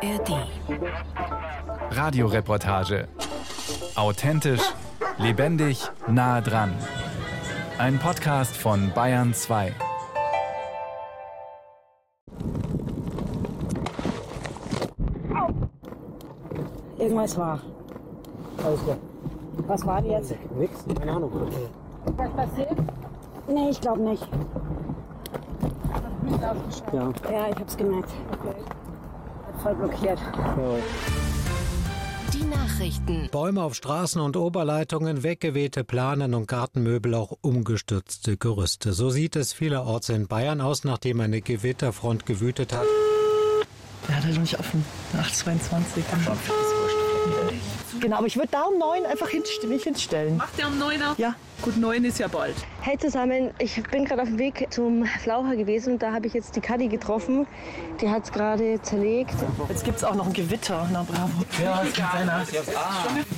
ARD. Radioreportage. Authentisch, lebendig, nah dran. Ein Podcast von Bayern 2. Irgendwas war. Alles klar. Was war denn jetzt? Nix? Keine Ahnung. Was passiert? Nee, ich glaube nicht. Ja. Ja, ich hab's gemerkt. Hat voll blockiert. ja. Die Nachrichten. Bäume auf Straßen und Oberleitungen, weggewehte Planen und Gartenmöbel, auch umgestürzte Gerüste. So sieht es vielerorts in Bayern aus, nachdem eine Gewitterfront gewütet hat. Der hat halt noch nicht offen. 822. Genau, aber ich würde da um neun einfach hinstellen, mich hinstellen. Macht der um 9 Ja, gut, neun ist ja bald. Hey zusammen, ich bin gerade auf dem Weg zum Flaucher gewesen und da habe ich jetzt die Kadi getroffen. Die hat es gerade zerlegt. Jetzt gibt es auch noch ein Gewitter. Na bravo.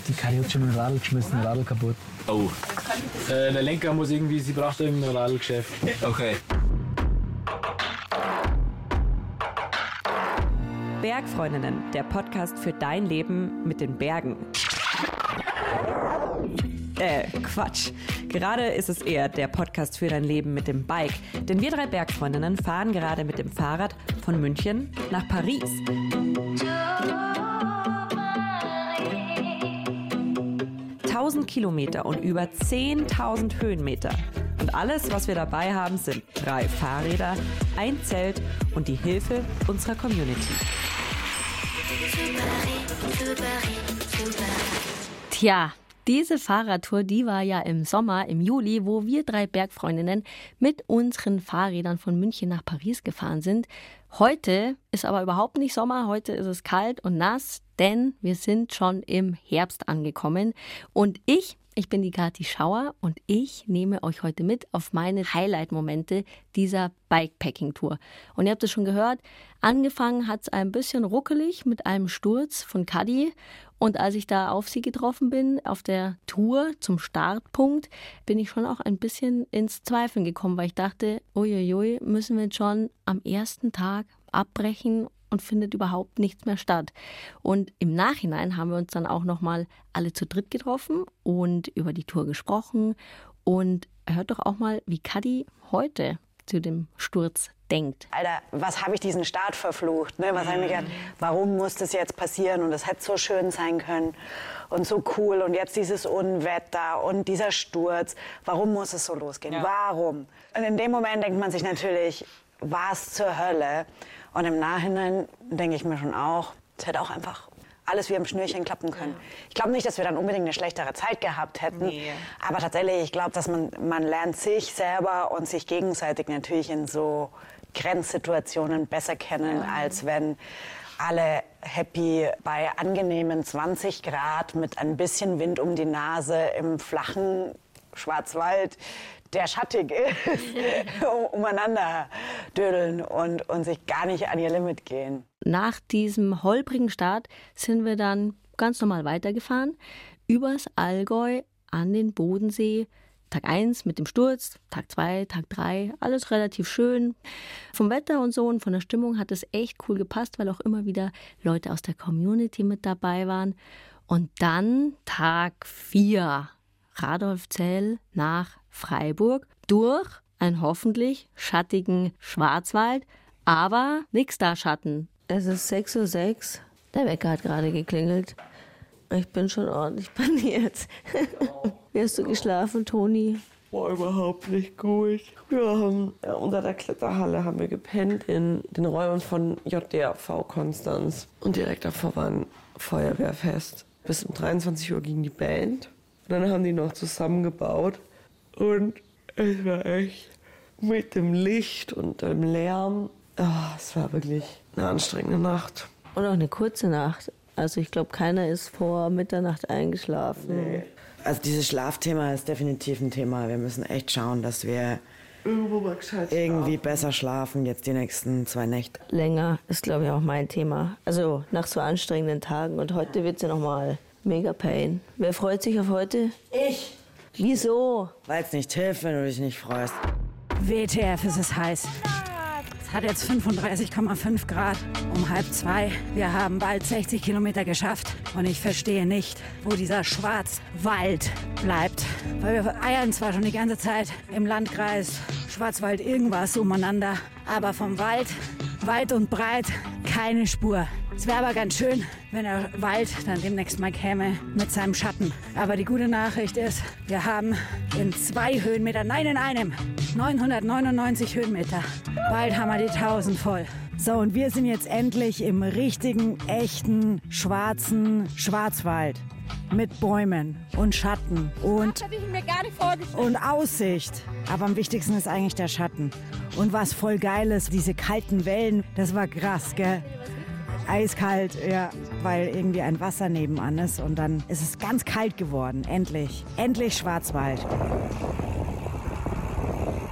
Die Kali hat schon ein Radl geschmissen, Radl kaputt. Oh. Äh, der Lenker muss irgendwie, sie braucht irgendein Radlgeschäft. Okay. Bergfreundinnen, der Podcast für dein Leben mit den Bergen. Äh, Quatsch. Gerade ist es eher der Podcast für dein Leben mit dem Bike. Denn wir drei Bergfreundinnen fahren gerade mit dem Fahrrad von München nach Paris. Tausend Kilometer und über 10.000 Höhenmeter. Und alles, was wir dabei haben, sind drei Fahrräder, ein Zelt und die Hilfe unserer Community. Tja, diese Fahrradtour, die war ja im Sommer, im Juli, wo wir drei Bergfreundinnen mit unseren Fahrrädern von München nach Paris gefahren sind. Heute ist aber überhaupt nicht Sommer, heute ist es kalt und nass, denn wir sind schon im Herbst angekommen. Und ich, ich bin die Kathi Schauer und ich nehme euch heute mit auf meine Highlight-Momente dieser Bikepacking-Tour. Und ihr habt es schon gehört, angefangen hat es ein bisschen ruckelig mit einem Sturz von Kadi. Und als ich da auf sie getroffen bin, auf der Tour zum Startpunkt, bin ich schon auch ein bisschen ins Zweifeln gekommen, weil ich dachte, uiuiui, müssen wir jetzt schon am ersten Tag abbrechen und findet überhaupt nichts mehr statt. Und im Nachhinein haben wir uns dann auch nochmal alle zu dritt getroffen und über die Tour gesprochen. Und hört doch auch mal, wie Kadi heute zu dem Sturz denkt. Alter, was habe ich diesen Start verflucht? Ne? Was habe ich mir gedacht, warum muss das jetzt passieren? Und es hätte so schön sein können und so cool. Und jetzt dieses Unwetter und dieser Sturz. Warum muss es so losgehen? Warum? Und in dem Moment denkt man sich natürlich, was zur Hölle? Und im Nachhinein denke ich mir schon auch, es hätte auch einfach alles wie am Schnürchen klappen können. Ich glaube nicht, dass wir dann unbedingt eine schlechtere Zeit gehabt hätten. Aber tatsächlich, ich glaube, dass man, man lernt sich selber und sich gegenseitig natürlich in so Grenzsituationen besser kennen, als wenn alle happy bei angenehmen 20 Grad mit ein bisschen Wind um die Nase im flachen Schwarzwald, der schattig ist, umeinander dödeln und, und sich gar nicht an ihr Limit gehen. Nach diesem holprigen Start sind wir dann ganz normal weitergefahren, übers Allgäu an den Bodensee. Tag 1 mit dem Sturz, Tag 2, Tag 3, alles relativ schön. Vom Wetter und so und von der Stimmung hat es echt cool gepasst, weil auch immer wieder Leute aus der Community mit dabei waren. Und dann Tag 4, Radolfzell nach Freiburg durch einen hoffentlich schattigen Schwarzwald, aber nix da Schatten. Es ist 6.06 Uhr. Der Wecker hat gerade geklingelt. Ich bin schon ordentlich paniert. Wie hast du geschlafen, Toni? War überhaupt nicht gut. Wir haben ja, unter der Kletterhalle haben wir gepennt in den Räumen von JDRV Konstanz. Und direkt davor war ein Feuerwehrfest. Bis um 23 Uhr ging die Band. Und dann haben die noch zusammengebaut. Und es war echt mit dem Licht und dem Lärm. ah, es war wirklich eine anstrengende Nacht. Und auch eine kurze Nacht. Also ich glaube, keiner ist vor Mitternacht eingeschlafen. Also dieses Schlafthema ist definitiv ein Thema. Wir müssen echt schauen, dass wir Irgendwo mal gescheit irgendwie schlafen. besser schlafen jetzt die nächsten zwei Nächte. Länger ist, glaube ich, auch mein Thema. Also nach so anstrengenden Tagen. Und heute wird es ja nochmal mega pain. Wer freut sich auf heute? Ich! Wieso? Weil es nicht hilft, wenn du dich nicht freust. WTF, ist es heiß. Hat jetzt 35,5 Grad um halb zwei. Wir haben bald 60 Kilometer geschafft und ich verstehe nicht, wo dieser Schwarzwald bleibt. Weil wir eiern zwar schon die ganze Zeit im Landkreis Schwarzwald irgendwas umeinander, aber vom Wald weit und breit keine Spur. Es wäre aber ganz schön, wenn der Wald dann demnächst mal käme mit seinem Schatten. Aber die gute Nachricht ist, wir haben in zwei Höhenmeter, nein in einem, 999 Höhenmeter. Bald haben wir die 1000 voll. So, und wir sind jetzt endlich im richtigen, echten, schwarzen Schwarzwald. Mit Bäumen und Schatten und, und Aussicht. Aber am wichtigsten ist eigentlich der Schatten. Und was voll geil ist, diese kalten Wellen, das war krass, gell? Eiskalt, ja, weil irgendwie ein Wasser nebenan ist und dann ist es ganz kalt geworden. Endlich. Endlich Schwarzwald.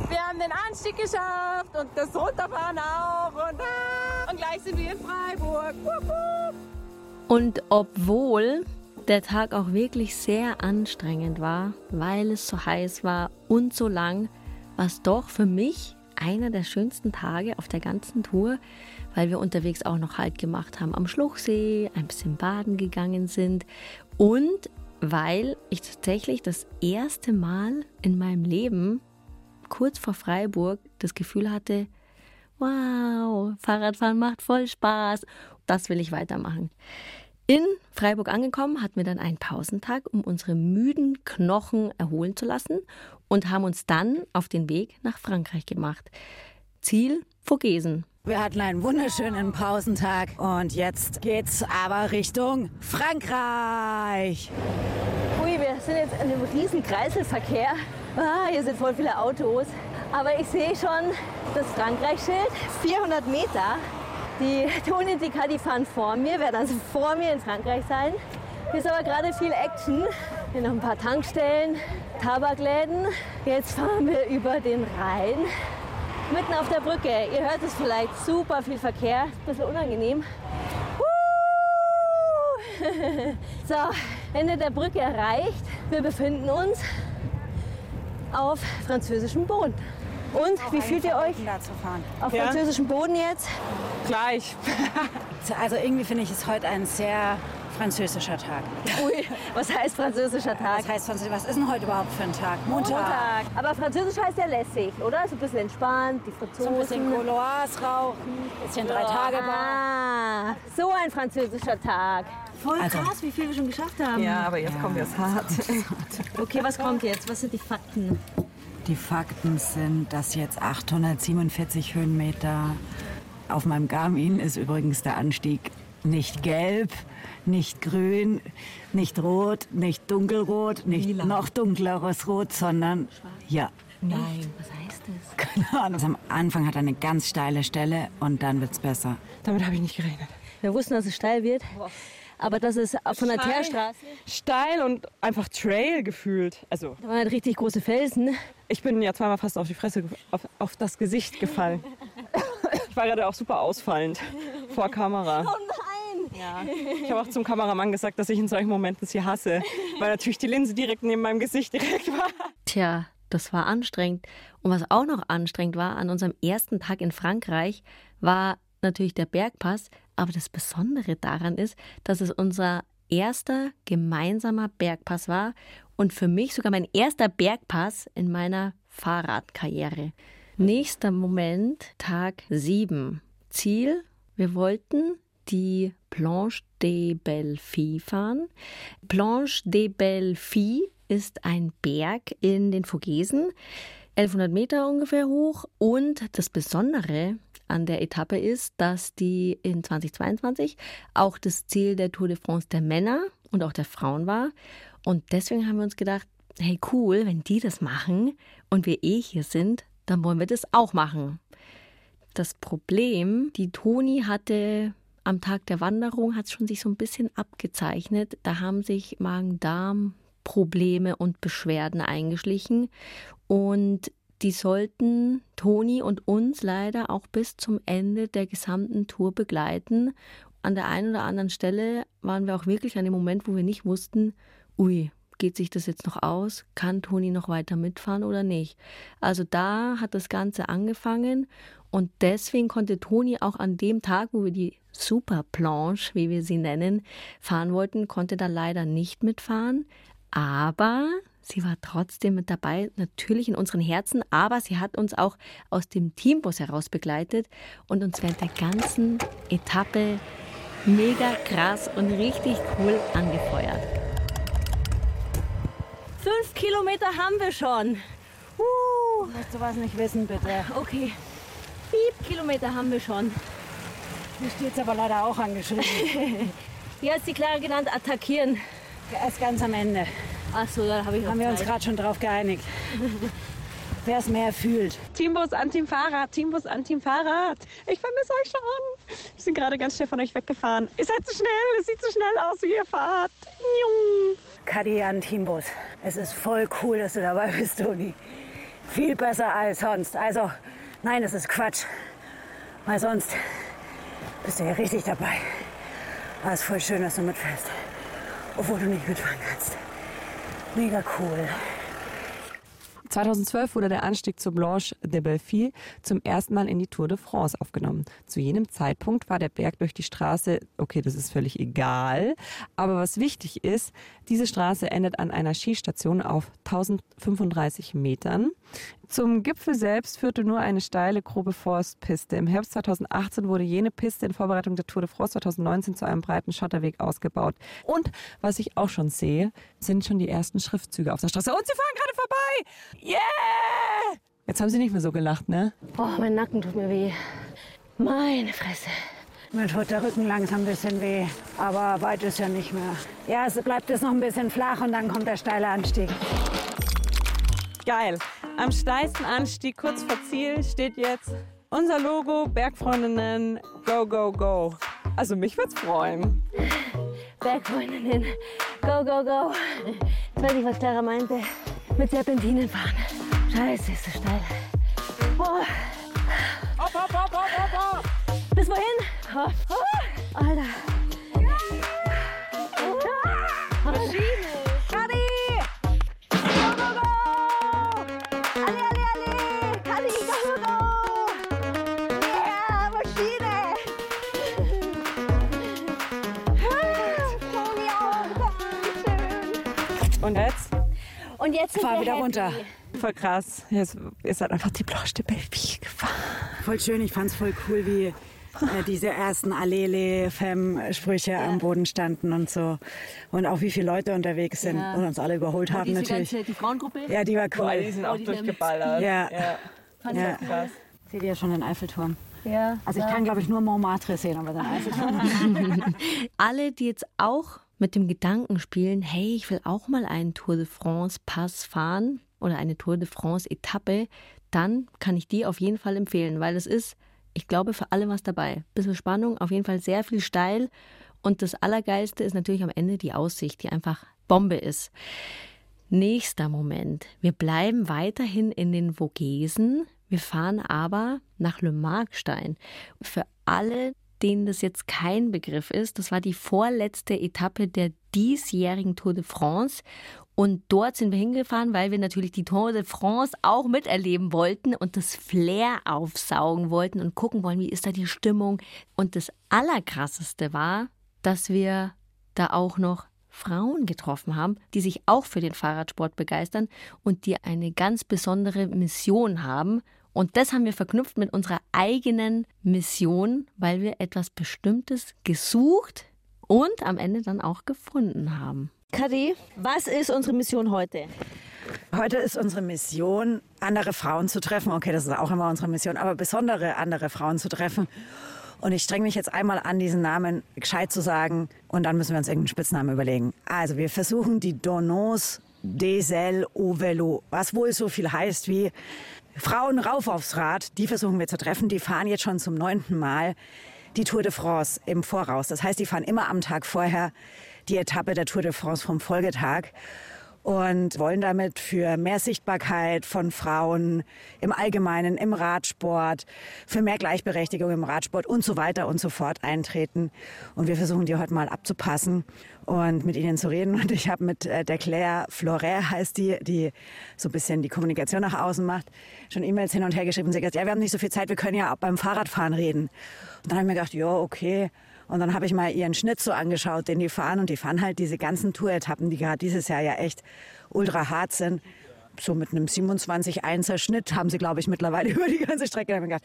Wir haben den Anstieg geschafft und das Runterfahren auch und, ah, und gleich sind wir in Freiburg. Und obwohl der Tag auch wirklich sehr anstrengend war, weil es so heiß war und so lang, war es doch für mich einer der schönsten Tage auf der ganzen Tour, weil wir unterwegs auch noch Halt gemacht haben am Schluchsee, ein bisschen baden gegangen sind und weil ich tatsächlich das erste Mal in meinem Leben kurz vor Freiburg das Gefühl hatte, wow, Fahrradfahren macht voll Spaß, das will ich weitermachen. In Freiburg angekommen, hatten wir dann einen Pausentag, um unsere müden Knochen erholen zu lassen und haben uns dann auf den Weg nach Frankreich gemacht. Ziel Vogesen. Wir hatten einen wunderschönen Pausentag und jetzt geht's aber Richtung Frankreich. Ui, wir sind jetzt in einem riesen Kreiselverkehr. Ah, hier sind voll viele Autos. Aber ich sehe schon das Frankreich-Schild, 400 Meter. Die Toni und die Kadi fahren vor mir, werden also vor mir in Frankreich sein. Hier ist aber gerade viel Action. Hier noch ein paar Tankstellen, Tabakläden. Jetzt fahren wir über den Rhein. Mitten auf der Brücke. Ihr hört es vielleicht, super viel Verkehr. Ein bisschen unangenehm. So, Ende der Brücke erreicht. Wir befinden uns auf französischem Boden. Und wie fühlt ihr euch auf Ja. französischem Boden jetzt? Gleich. Also irgendwie finde ich es heute ein sehr französischer Tag. Ui, was heißt französischer Tag? Was heißt französisch? Was ist denn heute überhaupt für ein Tag? Montag. Aber französisch heißt ja lässig, oder? So ein bisschen entspannt, die Franzosen. So ein bisschen Gauloise rauchen, bisschen drei Tage Ah, so ein französischer Tag. Voll Also- krass, wie viel wir schon geschafft haben. Ja, aber jetzt kommt es hart. Okay, was kommt jetzt? Was sind die Fakten? Die Fakten sind, dass jetzt 847 Höhenmeter auf meinem Garmin ist übrigens der Anstieg nicht gelb, nicht grün, nicht rot, nicht dunkelrot, nicht noch dunkleres Rot, sondern ja. Nein, was heißt das? Keine Ahnung. Also am Anfang hat er eine ganz steile Stelle und dann wird's besser. Damit habe ich nicht gerechnet. Wir wussten, dass es steil wird, aber dass es von der Steil. Teerstraße, Steil und einfach Trail gefühlt. Also, da waren halt richtig große Felsen. ich bin ja zweimal fast auf die Fresse, auf, auf das Gesicht gefallen. Ich war gerade auch super ausfallend vor Kamera. Oh nein! Ja. Ich habe auch zum Kameramann gesagt, dass ich in solchen Momenten sie hasse, weil natürlich die Linse direkt neben meinem Gesicht direkt war. Tja, das war anstrengend. Und was auch noch anstrengend war an unserem ersten Tag in Frankreich, war natürlich der Bergpass. Aber das Besondere daran ist, dass es unser erster gemeinsamer Bergpass war und für mich sogar mein erster Bergpass in meiner Fahrradkarriere. Nächster Moment, Tag 7. Ziel, wir wollten die Planche des Belles fahren. Planche des Belles ist ein Berg in den Vogesen, 1100 Meter ungefähr hoch. Und das Besondere an der Etappe ist, dass die in 2022 auch das Ziel der Tour de France der Männer und auch der Frauen war. Und deswegen haben wir uns gedacht, hey cool, wenn die das machen und wir eh hier sind, dann wollen wir das auch machen. Das Problem, die Toni hatte am Tag der Wanderung, hat es schon sich so ein bisschen abgezeichnet. Da haben sich Magen-Darm-Probleme und Beschwerden eingeschlichen. Und die sollten Toni und uns leider auch bis zum Ende der gesamten Tour begleiten. An der einen oder anderen Stelle waren wir auch wirklich an dem Moment, wo wir nicht wussten, ui, geht sich das jetzt noch aus? Kann Toni noch weiter mitfahren oder nicht? Also da hat das Ganze angefangen Und deswegen konnte Toni auch an dem Tag, wo wir die Superplanche, wie wir sie nennen, fahren wollten, konnte da leider nicht mitfahren. Aber sie war trotzdem mit dabei, natürlich in unseren Herzen. Aber sie hat uns auch aus dem Teambus heraus begleitet und uns während der ganzen Etappe mega krass und richtig cool angefeuert. Fünf Kilometer haben wir schon. Uh, Möchtest du was nicht wissen, bitte? Okay. Piep, Kilometer haben wir schon. Hier steht es aber leider auch angeschrieben. Wie hat die Clara genannt? Attackieren. Erst ganz am Ende. Ach so, da habe ich noch Haben wir uns gerade schon drauf geeinigt. Wer es mehr fühlt. Teambus an Team Fahrrad, Teambus an Team Fahrrad. Ich vermisse euch schon. Wir sind gerade ganz schnell von euch weggefahren. Ihr seid zu schnell, es sieht zu schnell aus, wie ihr fahrt. Jung. Kadi an Teambus. Es ist voll cool, dass du dabei bist, Toni. Viel besser als sonst. Also, nein, es ist Quatsch. Weil sonst bist du ja richtig dabei. Aber es ist voll schön, dass du mitfährst. Obwohl du nicht mitfahren kannst. Mega cool. 2012 wurde der Anstieg zur Blanche de Belleville zum ersten Mal in die Tour de France aufgenommen. Zu jenem Zeitpunkt war der Berg durch die Straße, okay, das ist völlig egal, aber was wichtig ist, diese Straße endet an einer Skistation auf 1035 Metern. Zum Gipfel selbst führte nur eine steile, grobe Forstpiste. Im Herbst 2018 wurde jene Piste in Vorbereitung der Tour de France 2019 zu einem breiten Schotterweg ausgebaut. Und was ich auch schon sehe, sind schon die ersten Schriftzüge auf der Straße. Und sie fahren gerade vorbei! Yeah! Jetzt haben sie nicht mehr so gelacht, ne? Oh, mein Nacken tut mir weh. Meine Fresse. Mir tut der Rücken langsam ein bisschen weh. Aber weit ist ja nicht mehr. Ja, es bleibt jetzt noch ein bisschen flach und dann kommt der steile Anstieg. Geil. Am steilsten Anstieg, kurz vor Ziel, steht jetzt unser Logo Bergfreundinnen Go, Go, Go. Also mich wird's freuen. Bergfreundinnen, go, go, go. Jetzt weiß ich, was Clara meinte. Mit Serpentinen fahren. Scheiße, ist so steil. Oh. Hopp, hopp, hopp, hopp, hopp, hopp. Bis wohin? Oh. Oh. Alter. Jetzt Fahr wir wieder happy. runter. Voll krass. Jetzt ist halt einfach die de Belleville gefahren. Voll schön, ich fand's voll cool, wie äh, diese ersten Allele Femme-Sprüche am Boden standen und so. Und auch wie viele Leute unterwegs sind Ja. und uns alle überholt haben diese natürlich. Ganze, die Frauengruppe? Ja, die war cool. Boah, die sind auch die sind- durchgeballert. Ja. ja. Fand ich Ja. cool. Krass. Seht ihr schon den Eiffelturm? Ja. Also ich ja. kann, glaube ich, nur Montmartre sehen, aber den Eiffelturm. Alle, die jetzt auch mit dem Gedanken spielen, hey, ich will auch mal einen Tour de France Pass fahren oder eine Tour de France Etappe, dann kann ich die auf jeden Fall empfehlen, weil es ist, ich glaube, für alle was dabei. Bisschen Spannung, auf jeden Fall sehr viel steil und das Allergeilste ist natürlich am Ende die Aussicht, die einfach Bombe ist. Nächster Moment. Wir bleiben weiterhin in den Vogesen. Wir fahren aber nach Le Markstein. Für alle, denen das jetzt kein Begriff ist, das war die vorletzte Etappe der diesjährigen Tour de France. Und dort sind wir hingefahren, weil wir natürlich die Tour de France auch miterleben wollten und das Flair aufsaugen wollten und gucken wollen, wie ist da die Stimmung. Und das Allerkrasseste war, dass wir da auch noch Frauen getroffen haben, die sich auch für den Fahrradsport begeistern und die eine ganz besondere Mission haben. Und das haben wir verknüpft mit unserer eigenen Mission, weil wir etwas Bestimmtes gesucht und am Ende dann auch gefunden haben. Kadi, was ist unsere Mission heute? Heute ist unsere Mission, andere Frauen zu treffen. Okay, das ist auch immer unsere Mission, aber besondere andere Frauen zu treffen. Und ich streng mich jetzt einmal an, diesen Namen gescheit zu sagen. Und dann müssen wir uns irgendeinen Spitznamen überlegen. Also, wir versuchen die Donos des ailes au Velo, was wohl so viel heißt wie Frauen rauf aufs Rad. Die versuchen wir zu treffen. Die fahren jetzt schon zum neunten Mal die Tour de France im Voraus. Das heißt, die fahren immer am Tag vorher die Etappe der Tour de France vom Folgetag. Und wollen damit für mehr Sichtbarkeit von Frauen im Allgemeinen, im Radsport, für mehr Gleichberechtigung im Radsport und so weiter und so fort eintreten. Und wir versuchen die heute mal abzupassen und mit ihnen zu reden. Und ich habe mit äh, der Claire Floret, heißt die, die so ein bisschen die Kommunikation nach außen macht, schon E-Mails hin und her geschrieben. Sie hat gesagt, ja, wir haben nicht so viel Zeit, wir können ja auch beim Fahrradfahren reden. Und dann habe ich mir gedacht, ja, okay. Und dann habe ich mal ihren Schnitt so angeschaut, den die fahren. Und die fahren halt diese ganzen Tour-Etappen, die gerade dieses Jahr ja echt ultra hart sind. So mit einem 27-1er Schnitt haben sie, glaube ich, mittlerweile über die ganze Strecke. Da habe ich gedacht,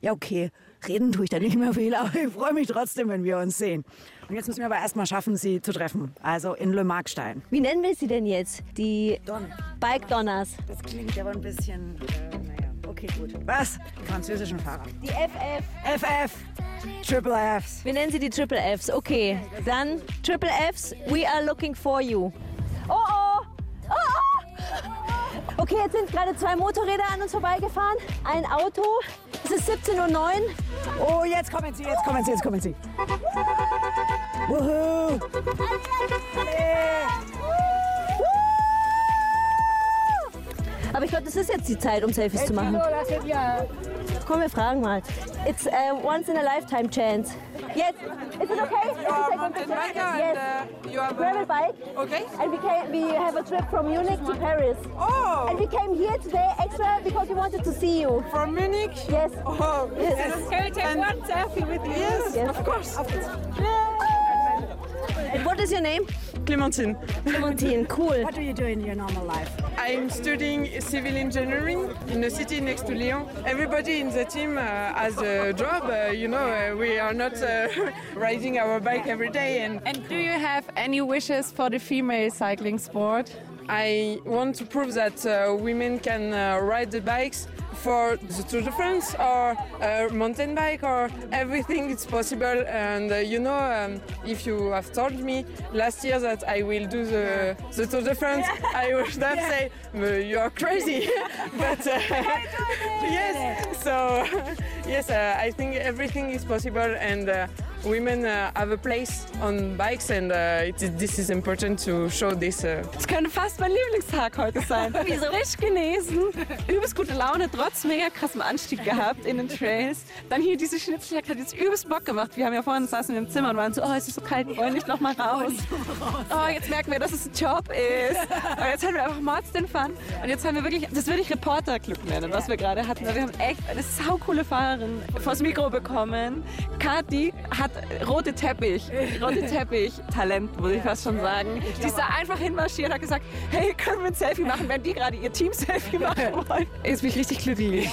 ja, okay, reden tue ich da nicht mehr viel, aber ich freue mich trotzdem, wenn wir uns sehen. Und jetzt müssen wir aber erstmal schaffen, sie zu treffen. Also in Le Markstein. Wie nennen wir sie denn jetzt? Die Don. Bike Donners. Das klingt aber ein bisschen. Äh, okay, gut. Was? Die französischen Fahrer. Die FF. FF. Triple Fs. Wir nennen sie die Triple Fs. Okay, dann Triple Fs, we are looking for you. Oh oh! Oh oh! Okay, jetzt sind gerade zwei Motorräder an uns vorbeigefahren. Ein Auto. Es ist 17.09 Uhr. Oh, jetzt kommen sie, jetzt kommen sie, jetzt kommen sie. Wuhu! Aber ich glaube, das ist jetzt die Zeit, um Selfies zu machen. Komm, wir fragen mal. It's a once in a lifetime chance. Yes, is it okay? You are a mountain biker Yes. and uh, you have Gravel a... bike. Okay. And we came, we have a trip from Munich to Paris. Oh! And we came here today extra because we wanted to see you. From Munich? Yes. Oh, Yes. Can we take one selfie with you? Yes, Yes. of course. And what is your name? Clementine. Clementine, cool. What do you do in your normal life? I'm studying civil engineering in a city next to Lyon. Everybody in the team uh, has a job. Uh, you know, uh, we are not uh, riding our bike every day. And, And do you have any wishes for the female cycling sport? I want to prove that uh, women can uh, ride the bikes for the Tour de France or uh, mountain bike or everything it's possible. And uh, you know um, if you have told me last year that I will do the, the Tour de France I would have said "Uh, you are crazy. But uh, yes. So yes uh, I think everything is possible. And uh, women uh, have a place on bikes and uh, it, this is important to show this uh, Es könnte fast mein Lieblingstag heute sein. Wieso? Frisch genesen, übelst gute Laune, trotz mega krassem Anstieg gehabt in den Trails. Dann hier diese Schnitzeljagd hat jetzt übelst Bock gemacht. Wir haben ja vorhin saßen im Zimmer und waren so, oh, es ist so kalt, wir wollen nicht noch mal raus. Oh, jetzt merken wir, dass es ein Job ist. Aber jetzt haben wir einfach Mords den Fun. Und jetzt haben wir wirklich, das würde ich Reporterglück nennen, was wir gerade hatten. Wir haben echt eine saukoole Fahrerin vors Mikro bekommen. Kati hat rote Teppich, rote Teppich Talent, würde ich fast schon sagen. Die ist da einfach hinmarschiert, hat gesagt, hey, können wir ein Selfie machen, wenn die gerade ihr Team-Selfie machen wollen. Jetzt bin ich richtig glücklich.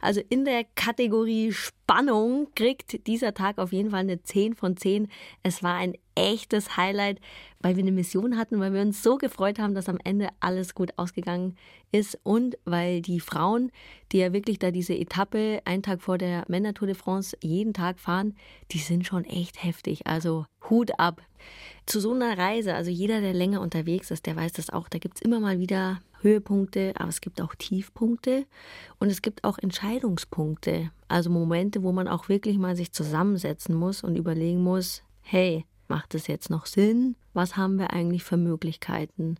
Also in der Kategorie Spannung kriegt dieser Tag auf jeden Fall eine 10 von 10. Es war ein echtes Highlight, weil wir eine Mission hatten, weil wir uns so gefreut haben, dass am Ende alles gut ausgegangen ist und weil die Frauen, die ja wirklich da diese Etappe einen Tag vor der Männer Tour de France jeden Tag fahren, die sind schon echt heftig. Also Hut ab. Zu so einer Reise, also jeder, der länger unterwegs ist, der weiß das auch, da gibt es immer mal wieder Höhepunkte, aber es gibt auch Tiefpunkte und es gibt auch Entscheidungspunkte. Also Momente, wo man auch wirklich mal sich zusammensetzen muss und überlegen muss, hey, macht es jetzt noch Sinn? Was haben wir eigentlich für Möglichkeiten?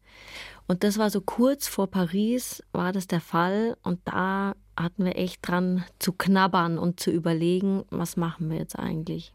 Und das war so kurz vor Paris, war das der Fall und da hatten wir echt dran zu knabbern und zu überlegen, was machen wir jetzt eigentlich?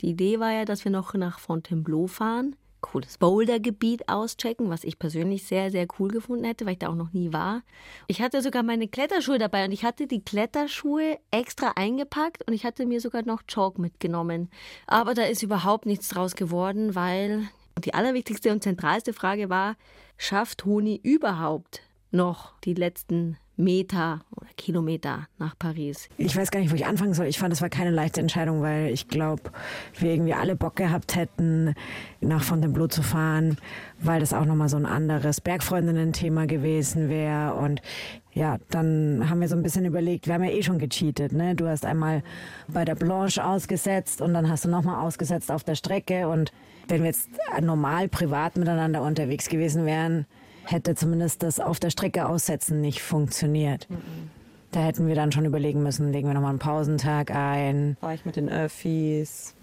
Die Idee war ja, dass wir noch nach Fontainebleau fahren, cooles Bouldergebiet auschecken, was ich persönlich sehr, sehr cool gefunden hätte, weil ich da auch noch nie war. Ich hatte sogar meine Kletterschuhe dabei und ich hatte die Kletterschuhe extra eingepackt und ich hatte mir sogar noch Chalk mitgenommen. Aber da ist überhaupt nichts draus geworden, weil die allerwichtigste und zentralste Frage war, schafft Toni überhaupt noch die letzten Meter oder Kilometer nach Paris? Ich weiß gar nicht, wo ich anfangen soll. Ich fand, das war keine leichte Entscheidung, weil ich glaube, wir irgendwie alle Bock gehabt hätten, nach Fontainebleau zu fahren, weil das auch nochmal so ein anderes Bergfreundinnen-Thema gewesen wäre. Und ja, dann haben wir so ein bisschen überlegt, wir haben ja eh schon gecheatet. Ne? Du hast einmal bei der Blanche ausgesetzt und dann hast du nochmal ausgesetzt auf der Strecke. Und wenn wir jetzt normal privat miteinander unterwegs gewesen wären, hätte zumindest das auf der Strecke aussetzen nicht funktioniert. Da hätten wir dann schon überlegen müssen, legen wir nochmal einen Pausentag ein. Fahre ich mit den Öffis,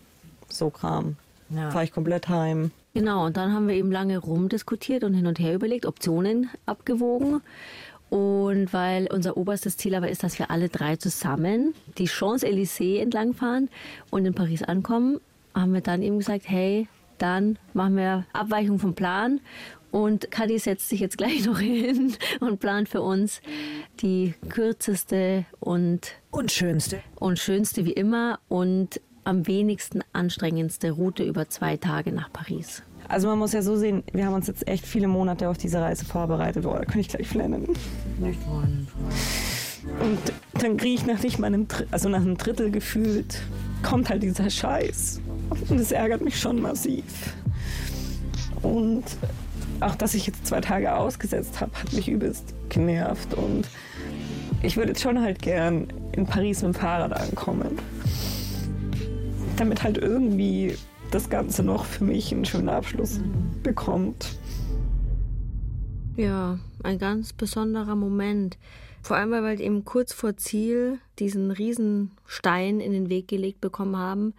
so Kram. Ja. Fahre ich komplett heim. Genau, und dann haben wir eben lange rumdiskutiert und hin und her überlegt, Optionen abgewogen. Und weil unser oberstes Ziel aber ist, dass wir alle drei zusammen die Champs-Élysées entlangfahren und in Paris ankommen, haben wir dann eben gesagt, hey, dann machen wir Abweichung vom Plan. Und Kadi setzt sich jetzt gleich noch hin und plant für uns die kürzeste und, und schönste. Und schönste wie immer und am wenigsten anstrengendste Route über zwei Tage nach Paris. Also man muss ja so sehen, wir haben uns jetzt echt viele Monate auf diese Reise vorbereitet. Oh, da kann ich gleich flennen. Nicht wollen. Und dann kriege ich nach nicht meinem, also nach einem Drittel gefühlt, kommt halt dieser Scheiß. Und es ärgert mich schon massiv. Und auch, dass ich jetzt zwei Tage ausgesetzt habe, hat mich übelst genervt. Und ich würde jetzt schon halt gern in Paris mit dem Fahrrad ankommen. Damit halt irgendwie das Ganze noch für mich einen schönen Abschluss bekommt. Ja, ein ganz besonderer Moment. Vor allem, weil wir eben kurz vor Ziel diesen Riesenstein in den Weg gelegt bekommen haben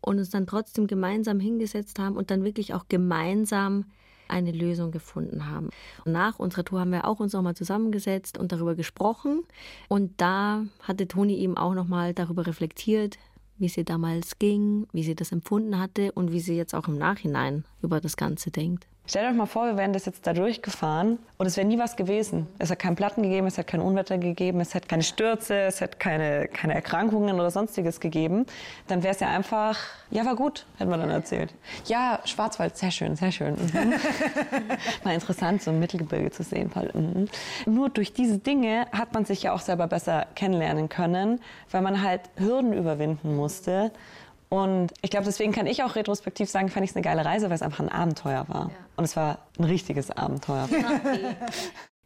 und uns dann trotzdem gemeinsam hingesetzt haben und dann wirklich auch gemeinsam eine Lösung gefunden haben. Nach unserer Tour haben wir auch uns nochmal zusammengesetzt und darüber gesprochen. Und da hatte Toni eben auch nochmal darüber reflektiert, wie sie damals ging, wie sie das empfunden hatte und wie sie jetzt auch im Nachhinein über das Ganze denkt. Stellt euch mal vor, wir wären das jetzt da durchgefahren und es wäre nie was gewesen. Es hat keinen Platten gegeben, es hat kein Unwetter gegeben, es hat keine Stürze, es hat keine, keine Erkrankungen oder sonstiges gegeben. Dann wäre es ja einfach, ja, war gut, hätten wir dann erzählt. Ja, Schwarzwald, sehr schön, sehr schön. Mhm. mal interessant, so ein Mittelgebirge zu sehen. Mhm. Nur durch diese Dinge hat man sich ja auch selber besser kennenlernen können, weil man halt Hürden überwinden musste. Und ich glaube, deswegen kann ich auch retrospektiv sagen, fand ich es eine geile Reise, weil es einfach ein Abenteuer war. Ja. Und es war ein richtiges Abenteuer. Okay.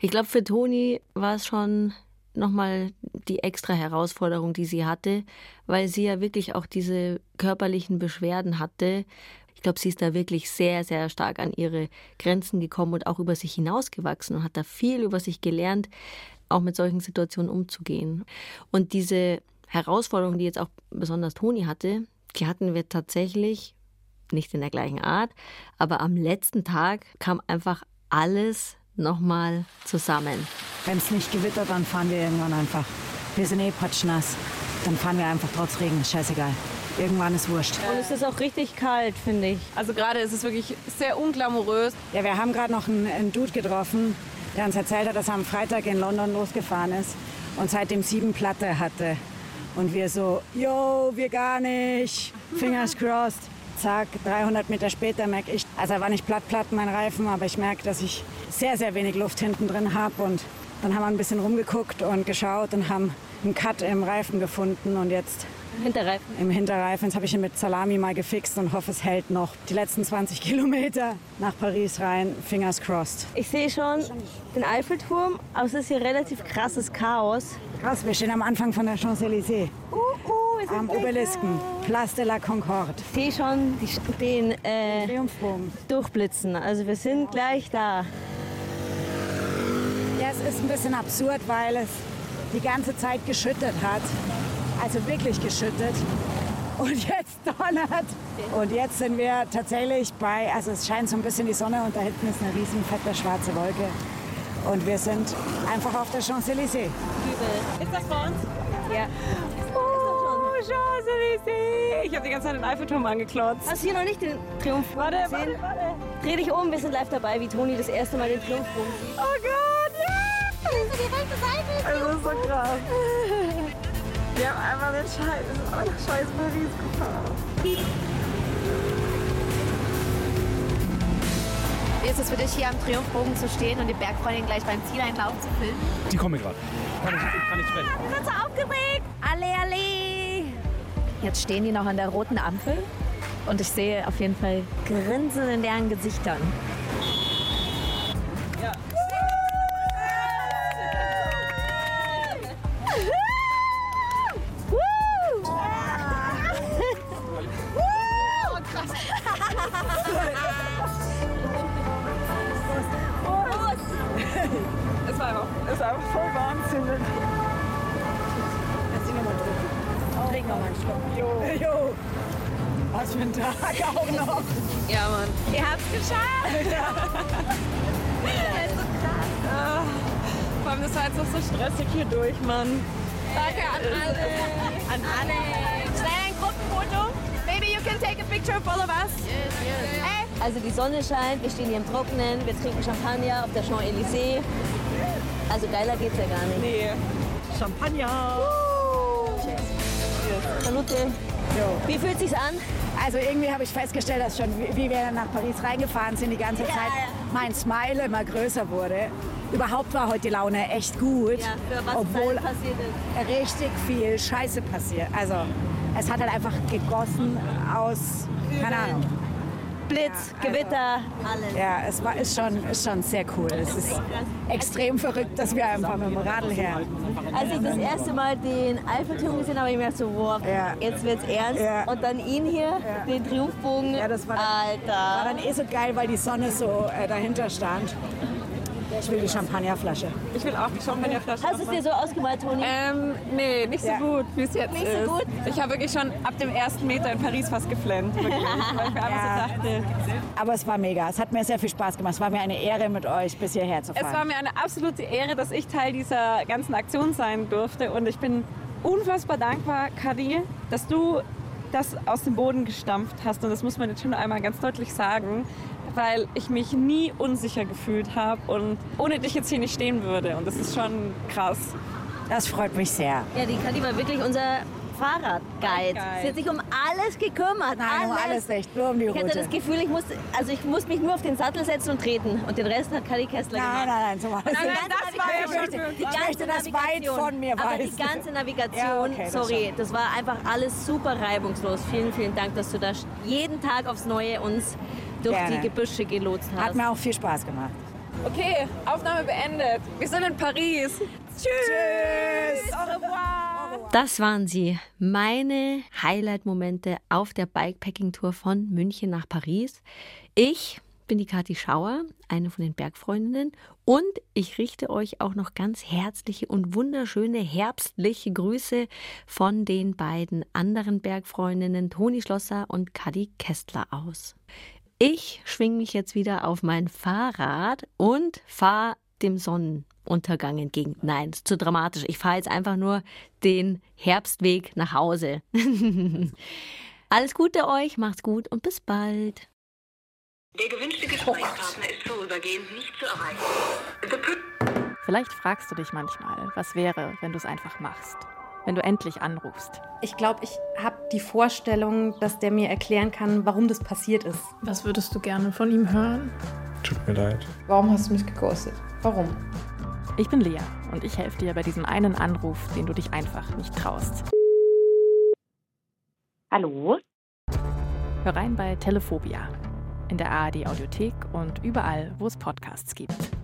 Ich glaube, für Toni war es schon nochmal die extra Herausforderung, die sie hatte, weil sie ja wirklich auch diese körperlichen Beschwerden hatte. Ich glaube, sie ist da wirklich sehr, sehr stark an ihre Grenzen gekommen und auch über sich hinausgewachsen und hat da viel über sich gelernt, auch mit solchen Situationen umzugehen. Und diese Herausforderung, die jetzt auch besonders Toni hatte, die hatten wir tatsächlich nicht in der gleichen Art, aber am letzten Tag kam einfach alles nochmal zusammen. Wenn es nicht gewittert, dann fahren wir irgendwann einfach. Wir sind eh patschnass. Dann fahren wir einfach trotz Regen, scheißegal. Irgendwann ist wurscht. Und es ist auch richtig kalt, finde ich. Also gerade ist es wirklich sehr unglamourös. Ja, wir haben gerade noch einen, einen Dude getroffen, der uns erzählt hat, dass er am Freitag in London losgefahren ist und seitdem sieben Platte hatte. Und wir so, yo, wir gar nicht. Fingers crossed. Zack, 300 Meter später merke ich, also er war nicht platt, platt mein Reifen, aber ich merke, dass ich sehr, sehr wenig Luft hinten drin habe. Und dann haben wir ein bisschen rumgeguckt und geschaut und haben einen Cut im Reifen gefunden. Und jetzt Hinterreifen. Im Hinterreifen. Jetzt habe ich ihn mit Salami mal gefixt und hoffe, es hält noch die letzten 20 Kilometer nach Paris rein. Fingers crossed. Ich sehe schon den Eiffelturm, aber es ist hier relativ krasses Chaos. Krass, wir stehen am Anfang von der Champs-Élysées. Uh, uh, am Obelisken, Place de la Concorde. Ich sehe schon die, den äh, durchblitzen. Also wir sind gleich da. Ja, es ist ein bisschen absurd, weil es die ganze Zeit geschüttet hat also wirklich geschüttet. Und jetzt donnert. Und jetzt sind wir tatsächlich bei, also es scheint so ein bisschen die Sonne und da hinten ist eine riesen fette schwarze Wolke. Und wir sind einfach auf der Champs-Élysées. Ist das vor uns? Ja. Oh, Champs-Élysées! Ich habe die ganze Zeit den Eiffelturm angeklotzt. Hast du hier noch nicht den Triumphbogen warte, gesehen? Warte, warte. Dreh dich um, wir sind live dabei, wie Toni das erste Mal den Triumphbogen sieht. Oh Gott, ja! Yeah! die rechte Seite. Das ist so krass. Wir haben einmal den Scheiß, nach Scheiß Paris gefahren. Wie ist es für dich, hier am Triumphbogen zu stehen und die Bergfreundin gleich beim Zieleinlauf zu filmen? Die kommen gerade. Kann ich, kann ich sprechen. Ich bin so aufgeregt. Alle, alle. Jetzt stehen die noch an der roten Ampel und ich sehe auf jeden Fall Grinsen in deren Gesichtern. Voll Wahnsinn. Lass ihn nochmal drücken. Trink nochmal einen Schluck. Jo. jo. Was für ein Tag auch noch. Ja, Mann. Ihr habt's geschafft. Das ist so krass. Ah, Vor allem, das war jetzt noch so stressig hier durch, Mann. Danke an alle. An alle. Schnell ein Gruppenfoto. Maybe you can take a picture of all of us. Yes, yes. Hey. Also die Sonne scheint, wir stehen hier im Trockenen, wir trinken Champagner auf der Champs-Élysées. Also geiler geht's ja gar nicht. Nee. Champagner. Salute. Wie fühlt sich's an? Also irgendwie habe ich festgestellt, dass schon, wie wir nach Paris reingefahren sind, die ganze Ja, Zeit mein Smile immer größer wurde. Überhaupt war heute die Laune echt gut. Ja, für was obwohl passiert ist. richtig viel Scheiße passiert. Also es hat halt einfach gegossen aus, keine Ahnung. Blitz, Ja, Gewitter, alles. Ja, es war, ist, schon, ist schon sehr cool. Es ist extrem verrückt, dass wir einfach mit dem Radl her. Als ich das erste Mal den Eiffelturm gesehen habe, habe ich mir gedacht so, wow, jetzt wird's ernst. Ja. Und dann ihn hier, den Triumphbogen. Ja, das war dann, Alter. war dann eh so geil, weil die Sonne so äh, dahinter stand. Ich will die Champagnerflasche. Ich will auch die Champagnerflasche. Hast du es dir so ausgemalt, Toni? Ähm, nee, nicht so Ja. gut, wie es jetzt Nicht so ist. gut? Ich habe wirklich schon ab dem ersten Meter in Paris fast geflennt. Wirklich, weil ich mir einfach Ja. so dachte, Aber es war mega. Es hat mir sehr viel Spaß gemacht. Es war mir eine Ehre, mit euch bis hierher zu fahren. Es war mir eine absolute Ehre, dass ich Teil dieser ganzen Aktion sein durfte. Und ich bin unfassbar dankbar, Kadi, dass du das aus dem Boden gestampft hast. Und das muss man jetzt schon einmal ganz deutlich sagen, weil ich mich nie unsicher gefühlt habe und ohne dich jetzt hier nicht stehen würde. Und das ist schon krass. Das freut mich sehr. Ja, die Kathi war wirklich unser Fahrradguide. Sie hat sich um alles gekümmert. Nein, um alles nicht, nur um die Ich hatte Route. das Gefühl, ich muss, also ich muss mich nur auf den Sattel setzen und treten. Und den Rest hat Kathi Kessler Nein, gemacht. nein, nein, so war das Die nicht. ganze Das war ja Navigation, schon- die ich ganze möchte das weit von mir Aber die weisen. ganze Navigation, Ja, okay, das sorry, schon. das war einfach alles super reibungslos. Vielen, vielen Dank, dass du da jeden Tag aufs Neue uns durch Gerne. die Gebüsche gelotst hast. Hat mir auch viel Spaß gemacht. Okay, Aufnahme beendet. Wir sind in Paris. Tschüss. Au revoir. Das waren sie, meine Highlight-Momente auf der Bikepacking-Tour von München nach Paris. Ich bin die Kathi Schauer, eine von den Bergfreundinnen, und ich richte euch auch noch ganz herzliche und wunderschöne herbstliche Grüße von den beiden anderen Bergfreundinnen Toni Schlosser und Kadi Kestler aus. Ich schwing mich jetzt wieder auf mein Fahrrad und fahre dem Sonnenuntergang entgegen. Nein, ist zu dramatisch. Ich fahre jetzt einfach nur den Herbstweg nach Hause. Alles Gute euch, macht's gut und bis bald. Der gewünschte Gesprächspartner ist vorübergehend nicht zu erreichen. Vielleicht fragst du dich manchmal, was wäre, wenn du es einfach machst. Wenn du endlich anrufst. Ich glaube, ich habe die Vorstellung, dass der mir erklären kann, warum das passiert ist. Was würdest du gerne von ihm hören? Tut mir leid. Warum hast du mich geghostet? Warum? Ich bin Lea und ich helfe dir bei diesem einen Anruf, den du dich einfach nicht traust. Hallo? Hör rein bei Telephobia. In der ARD Audiothek und überall, wo es Podcasts gibt.